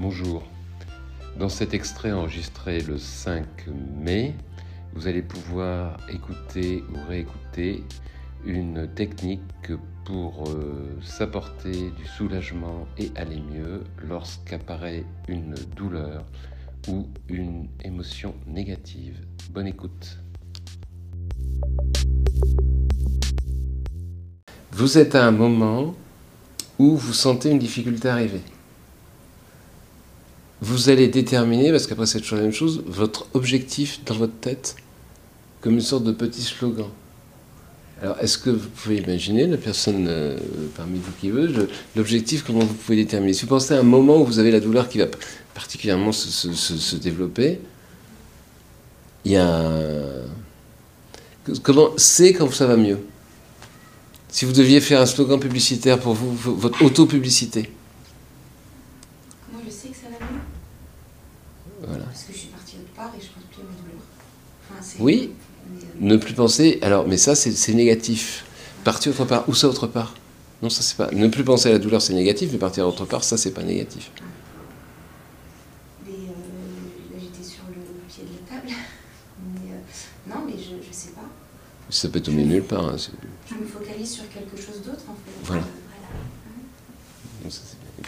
Bonjour. Dans cet extrait enregistré le 5 mai, vous allez pouvoir écouter ou réécouter une technique pour euh, s'apporter du soulagement et aller mieux lorsqu'apparaît une douleur ou une émotion négative. Bonne écoute. Vous êtes à un moment où vous sentez une difficulté arriver. Vous allez déterminer, parce qu'après c'est toujours la même chose, votre objectif dans votre tête comme une sorte de petit slogan. Alors, est-ce que vous pouvez imaginer, la personne euh, parmi vous qui veut, l'objectif, comment vous pouvez déterminer? Si vous pensez à un moment où vous avez la douleur qui va particulièrement se, développer, il y a. Comment c'est quand ça va mieux? Si vous deviez faire un slogan publicitaire pour vous, votre auto-publicité. Moi, je sais que ça va mieux. Voilà. Parce que je suis partie autre part et je pense plus à mes douleurs. Oui, ne plus penser, alors, mais ça, c'est négatif. Partir autre part, où ça autre part? Non, ça, c'est pas. Ne plus penser à la douleur, c'est négatif, mais partir autre part, ça, c'est pas négatif. Mais euh, j'étais sur le pied de la table. Mais, euh, non, mais je, je sais pas. Ça peut tomber nulle part. Hein, je me focalise sur quelque chose d'autre, en fait. Voilà.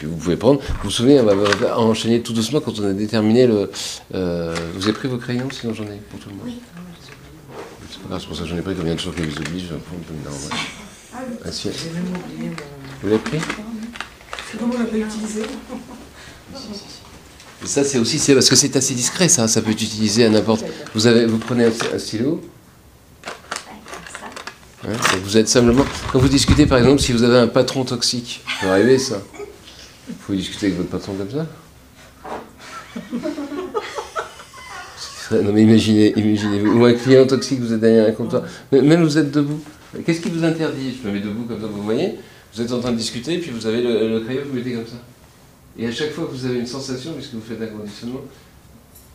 Vous pouvez prendre, vous vous souvenez, on va enchaîner tout doucement quand on a déterminé le. Euh, vous avez pris vos crayons, sinon j'en ai pour tout le monde. Oui. Ah, c'est pour ça que j'en ai pris, combien de choses que les oublie, je vais prendre une Ah oui, même oublié Vous l'avez pris? Comment on l'a utilisé? Ça, c'est aussi, c'est parce que c'est assez discret, ça. Ça peut être utilisé à n'importe. Vous avez, vous prenez un, stylo? Hein, vous êtes simplement. Quand vous discutez, par exemple, si vous avez un patron toxique, vous arrivez ça. Vous pouvez discuter avec votre patron comme ça. Non mais imaginez, imaginez-vous, ou un client toxique, vous êtes derrière un comptoir, même vous êtes debout. Qu'est-ce qui vous interdit? Je me mets debout comme ça, vous voyez Vous êtes en train de discuter, puis vous avez le, crayon, vous mettez comme ça. Et à chaque fois que vous avez une sensation, puisque vous faites un conditionnement,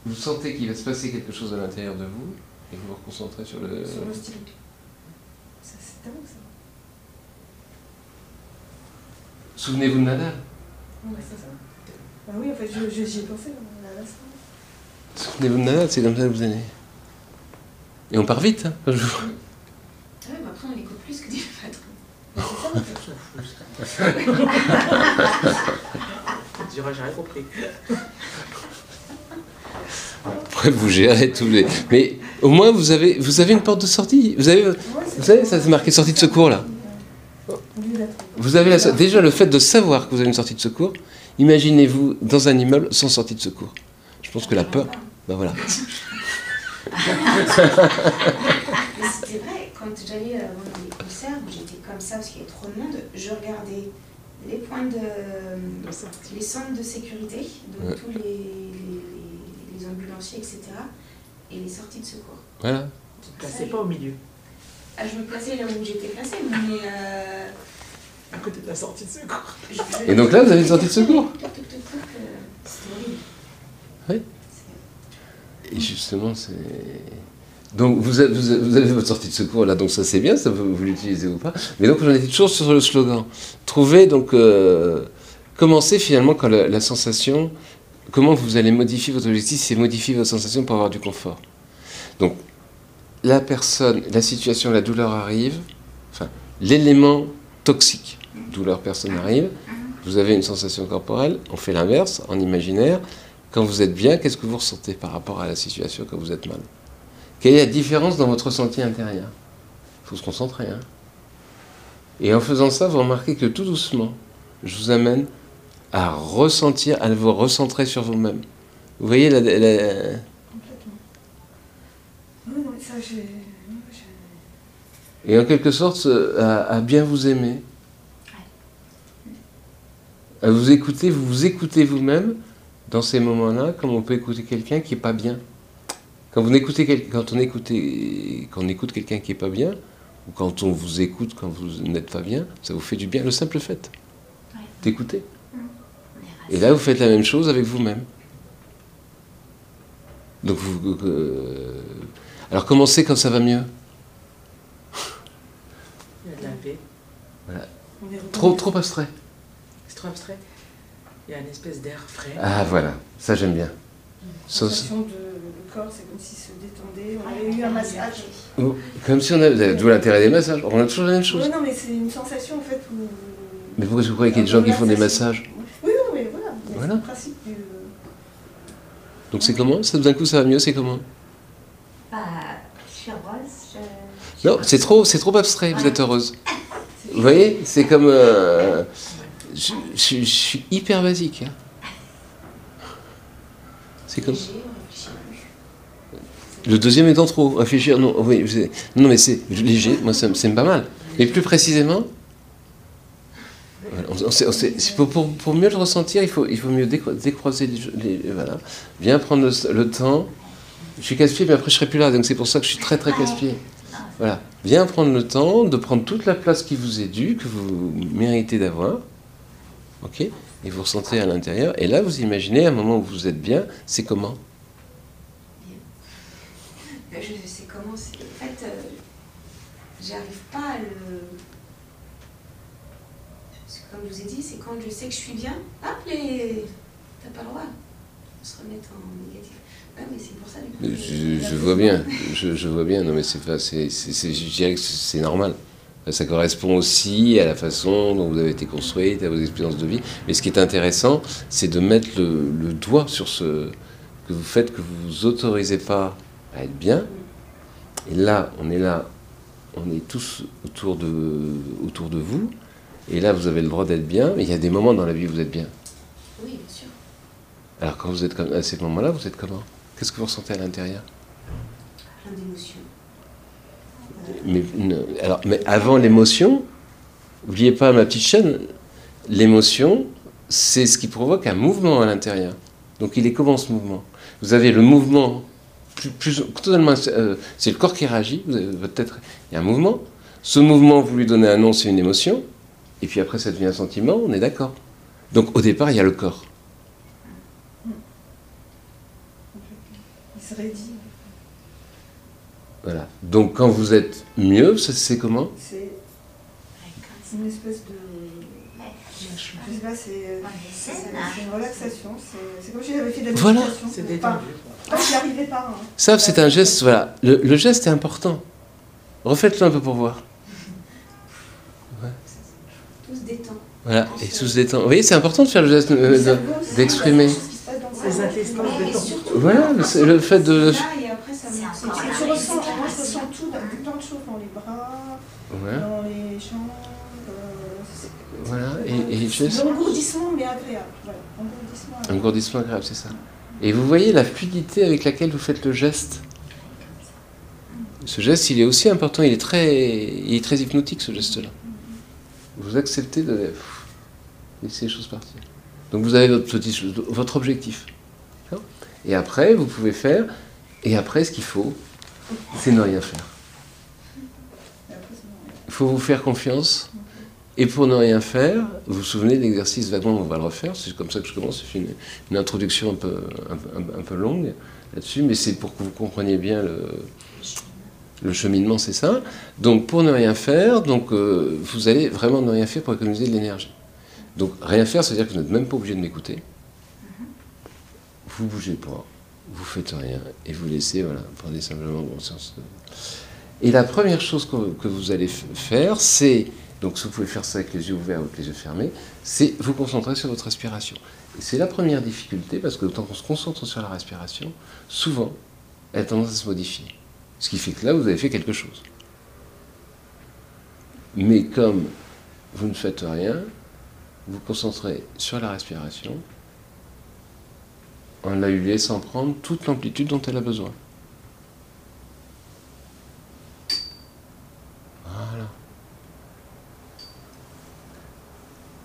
vous sentez qu'il va se passer quelque chose à l'intérieur de vous, et vous vous reconcentrez sur le... Sur le stylo. Ça, c'est dingue, ça. Souvenez-vous de Nadal Oui, c'est ça. Bah oui, en fait, j'y ai pensé, Nadal, ça. Souvenez-vous de Nana, c'est comme ça que vous allez. Et on part vite, hein, un jour. Ah ouais, mais après on écoute plus que des patrons. C'est ça, en fait. Tu diras, j'ai rien compris. Après, vous gérez tous les. Mais au moins, vous avez, vous avez une porte de sortie. Vous, avez, vous savez, ça c'est marqué sortie de secours là. Vous avez la... Déjà, le fait de savoir que vous avez une sortie de secours, imaginez-vous dans un immeuble sans sortie de secours. Je pense que la peur. Ben voilà. Mais c'était vrai, quand j'allais voir des concerts, j'étais comme ça parce qu'il y avait trop de monde, je regardais les points de. les centres de sécurité, donc tous les, les, ambulanciers, etc. et les sorties de secours. Voilà. Tu te plaçais pas au milieu? Ah, Je me plaçais là où j'étais placée, mais. Euh, à côté de la sortie de secours. et donc là, vous avez une sortie de secours euh. Oui. Et justement, c'est. Donc vous avez, vous avez, votre sortie de secours là, donc ça c'est bien, ça vous, vous l'utilisez ou pas. Mais donc j'en étais toujours sur le slogan. Trouver donc euh, commencer finalement quand la, sensation, comment vous allez modifier votre objectif, c'est modifier votre sensation pour avoir du confort. Donc la personne, la situation, la douleur arrive, enfin l'élément toxique, douleur personne arrive, vous avez une sensation corporelle, on fait l'inverse en imaginaire. Quand vous êtes bien, qu'est-ce que vous ressentez par rapport à la situation quand vous êtes mal? Quelle est la différence dans votre ressenti intérieur? Il faut se concentrer. Hein Et en faisant ça, vous remarquez que tout doucement, je vous amène à ressentir, à vous recentrer sur vous-même. Vous voyez la... Complètement. ça, Et en quelque sorte, à, bien vous aimer. À vous écouter, vous vous écoutez vous-même dans ces moments-là, comme on peut écouter quelqu'un qui n'est pas bien. Quand, vous écoutez, quand, on, quand on écoute quelqu'un qui n'est pas bien, ou quand on vous écoute quand vous n'êtes pas bien, ça vous fait du bien, le simple fait d'écouter. Mmh. Et là, vous faites la même chose avec vous-même. Donc, vous, euh, alors commencez quand ça va mieux? Il y a de la paix. Voilà. Trop, trop abstrait. Trop abstrait. Il y a une espèce d'air frais. Ah voilà, ça j'aime bien. Ça, Sensation de le corps, c'est comme s'il se détendait. On avait eu un massage. Oh, Comme si on avait. D'où l'intérêt des massages. On a toujours la même chose. Oui, non, mais c'est une sensation en fait où. Mais pourquoi vous croyez qu'il y a des gens qui font des massages Oui, oui, oui, voilà. Mais Voilà. C'est le principe du. Donc c'est comment? Ça d'un coup ça va mieux, c'est comment? Bah, je suis heureuse. Je... Non, c'est trop, c'est trop abstrait, vous êtes heureuse. Vous voyez? C'est comme. euh, je, suis hyper basique. hein. C'est comme. Le deuxième étant trop. Réfléchir, non, oui, non mais c'est léger, moi ça me pas mal. Mais plus précisément, pour, pour- pour mieux le ressentir, il faut, il faut mieux décro- décroiser les, les- Voilà. Prendre le, temps. Je suis casse-pied, mais après je serai plus là, donc c'est pour ça que je suis très très casse-pied. Voilà. Prendre le temps de prendre toute la place qui vous est due, que vous méritez d'avoir. Ok Et vous ressentez à l'intérieur. Et là, vous imaginez, à un moment où vous êtes bien, c'est comment Euh, Je sais comment. En fait, euh, j'arrive pas à le. Parce que comme je vous ai dit, c'est quand je sais que je suis bien, hop, les. T'as pas le droit de se remettre en négatif. Ouais, mais c'est pour ça, du coup. Je, je vois bien, je, je vois bien. Non, mais c'est pas, c'est, c'est- c'est- je dirais que c'est normal. Ça correspond aussi à la façon dont vous avez été construite, à vos expériences de vie. Mais ce qui est intéressant, c'est de mettre le, le doigt sur ce que vous faites, que vous vous autorisez pas à être bien. Et là, on est là, on est tous autour de, autour de vous. Et là, vous avez le droit d'être bien. Mais il y a des moments dans la vie où vous êtes bien. Oui, bien sûr. Alors quand vous êtes comme, à ces moments-là, vous êtes comment? Qu'est-ce que vous ressentez à l'intérieur? Plein d'émotions. Mais, alors, mais avant l'émotion, n'oubliez pas ma petite chaîne, l'émotion, c'est ce qui provoque un mouvement à l'intérieur. Donc il est comment ce mouvement? Vous avez le mouvement, plus, totalement, euh, c'est le corps qui réagit, il y a un mouvement. Ce mouvement, vous lui donnez un nom, c'est une émotion, et puis après ça devient un sentiment, on est d'accord. Donc au départ, il y a le corps. Il. Voilà. Donc quand vous êtes mieux, ça, c'est comment C'est une espèce de. Je sais pas, c'est une relaxation. C'est comme si j'avais fait de la Voilà. C'est détendu. Arrivais pas. hein. Ça, c'est un geste, voilà. Le, le geste est important. Refaites-le un peu pour voir. Tout se détend. Voilà, et sous se détend. Vous voyez, c'est important de faire le geste, euh, de- d'exprimer. il y a quelque chose qui se passe dans le Les Et détendent. surtout, Voilà, le- c'est le fait de. Là, et après, ça me- C'est c'est- encore tu la ressens, moi je respiration. ressens tout, dans- plein de choses dans les bras, Voilà, dans les c'est- voilà. Et, et le geste, L'engourdissement, mais agréable. Voilà, engourdissement agréable. c'est ça. Et vous voyez la fluidité avec laquelle vous faites le geste? Ce geste, il est aussi important, il est très, il est très hypnotique, ce geste-là. Vous acceptez de pff, laisser les choses partir. Donc vous avez votre, petit, votre objectif. Et après, vous pouvez faire. Et après, ce qu'il faut, c'est ne rien faire. Et après, c'est bon. Il faut vous faire confiance. Et pour ne rien faire, vous vous souvenez de l'exercice vaguement, on va le refaire, c'est comme ça que je commence, fais une, une introduction un peu, un, peu- longue là-dessus, mais c'est pour que vous compreniez bien le, le cheminement, c'est ça. Donc pour ne rien faire, donc, euh, vous allez vraiment ne rien faire pour économiser de l'énergie. Donc rien faire, c'est-à-dire que vous n'êtes même pas obligé de m'écouter. Vous bougez pas, vous faites rien, et vous laissez, voilà, prenez simplement conscience. de- Et la première chose que, vous allez faire, c'est, donc vous pouvez faire ça avec les yeux ouverts ou avec les yeux fermés, c'est vous concentrer sur votre respiration. Et c'est la première difficulté, parce que tant qu'on se concentre sur la respiration, souvent, elle a tendance à se modifier. Ce qui fait que là, vous avez fait quelque chose. Mais comme vous ne faites rien, vous vous concentrez sur la respiration en la lui laissant prendre toute l'amplitude dont elle a besoin.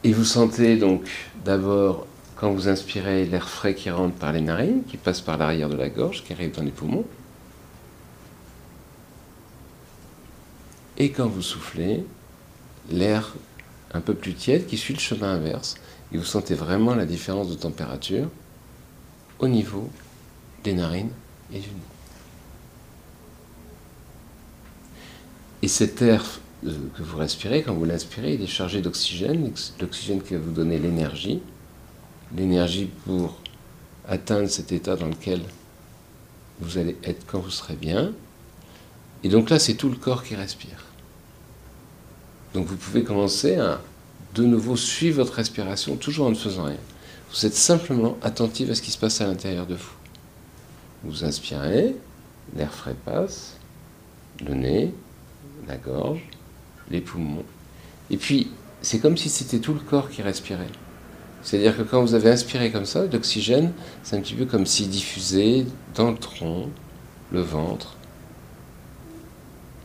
Et vous sentez donc d'abord, quand vous inspirez, l'air frais qui rentre par les narines, qui passe par l'arrière de la gorge, qui arrive dans les poumons. Et quand vous soufflez, l'air un peu plus tiède qui suit le chemin inverse. Et vous sentez vraiment la différence de température au niveau des narines et du nez. Et cet air que vous respirez, quand vous l'inspirez, il est chargé d'oxygène, l'oxygène qui va vous donner l'énergie. l'énergie pour atteindre cet état dans lequel vous allez être quand vous serez bien. Et donc là, c'est tout le corps qui respire. Donc vous pouvez commencer à de nouveau suivre votre respiration toujours en ne faisant rien. Vous êtes simplement attentif à ce qui se passe à l'intérieur de vous. Vous inspirez, l'air frais passe, le nez, la gorge, les poumons. Et puis, c'est comme si c'était tout le corps qui respirait. C'est-à-dire que quand vous avez inspiré comme ça, l'oxygène, c'est un petit peu comme s'il diffusait dans le tronc, le ventre,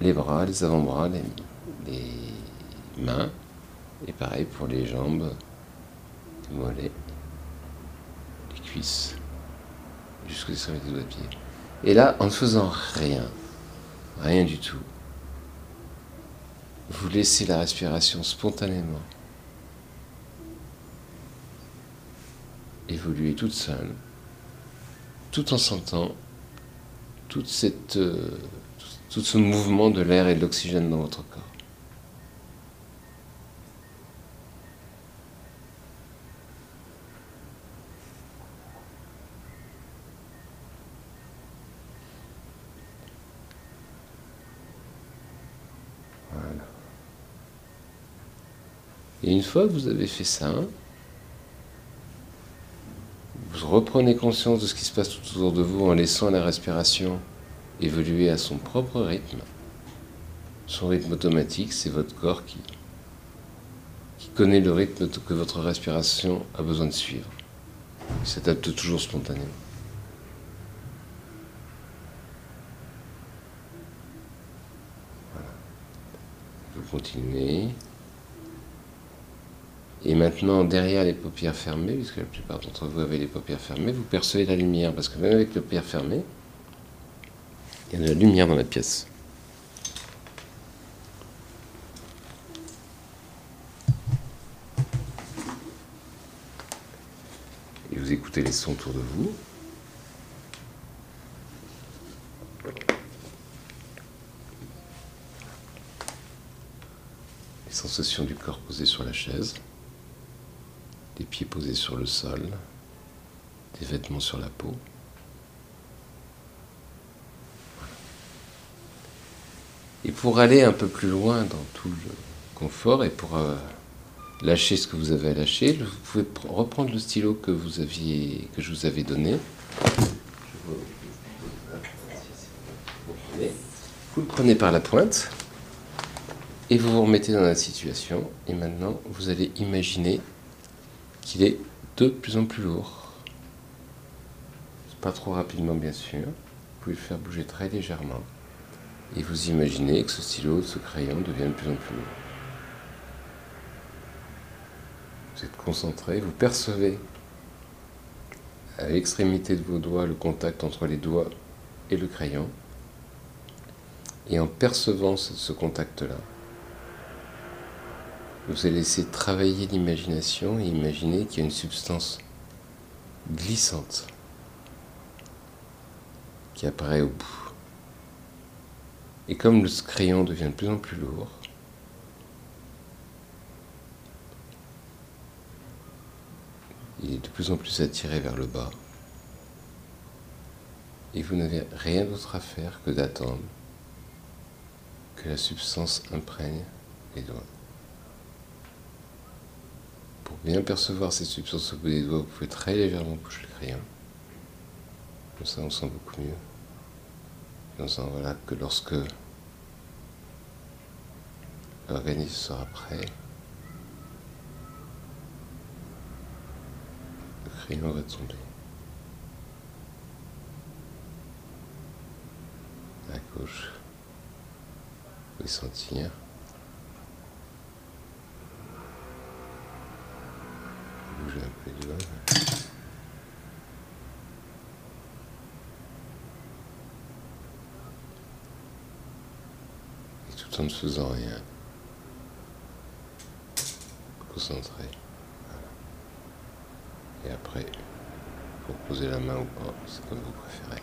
les bras, les avant-bras, les, mains, et pareil pour les jambes, les mollets, les cuisses, jusqu'au sur les doigts de pied. Et là, en ne faisant rien, rien du tout, vous laissez la respiration spontanément évoluer toute seule, tout en sentant euh, tout ce mouvement de l'air et de l'oxygène dans votre corps. Et une fois que vous avez fait ça, vous reprenez conscience de ce qui se passe tout autour de vous en laissant la respiration évoluer à son propre rythme. Son rythme automatique, c'est votre corps qui, qui connaît le rythme que votre respiration a besoin de suivre. Il s'adapte toujours spontanément. Voilà. Vous continuez. Et maintenant, derrière les paupières fermées, puisque la plupart d'entre vous avez les paupières fermées, vous percevez la lumière, parce que même avec les paupières fermées, il y a de la lumière dans la pièce. Et vous écoutez les sons autour de vous. Les sensations du corps posé sur la chaise pieds posés sur le sol, des vêtements sur la peau. Et pour aller un peu plus loin dans tout le confort et pour euh, lâcher ce que vous avez à lâcher, vous pouvez reprendre le stylo que vous aviez, que je vous avais donné. Vous le prenez par la pointe et vous vous remettez dans la situation. Et maintenant, vous allez imaginer qu'il est de plus en plus lourd. Pas trop rapidement, bien sûr. Vous pouvez le faire bouger très légèrement. Et vous imaginez que ce stylo, ce crayon devient de plus en plus lourd. Vous êtes concentré, vous percevez à l'extrémité de vos doigts le contact entre les doigts et le crayon. Et en percevant ce contact-là, vous allez laisser travailler l'imagination et imaginer qu'il y a une substance glissante qui apparaît au bout. Et comme le crayon devient de plus en plus lourd, il est de plus en plus attiré vers le bas. Et vous n'avez rien d'autre à faire que d'attendre que la substance imprègne les doigts. Pour bien percevoir cette substance au bout des doigts, vous pouvez très légèrement bouger le crayon. Comme ça, on sent beaucoup mieux. Et on sent voilà, que lorsque l'organisme sera prêt, le crayon va tomber. À gauche, vous pouvez sentir. Peu les doigts. Et tout en ne faisant rien. Concentré. Et après, pour poser la main ou pas, c'est comme vous préférez.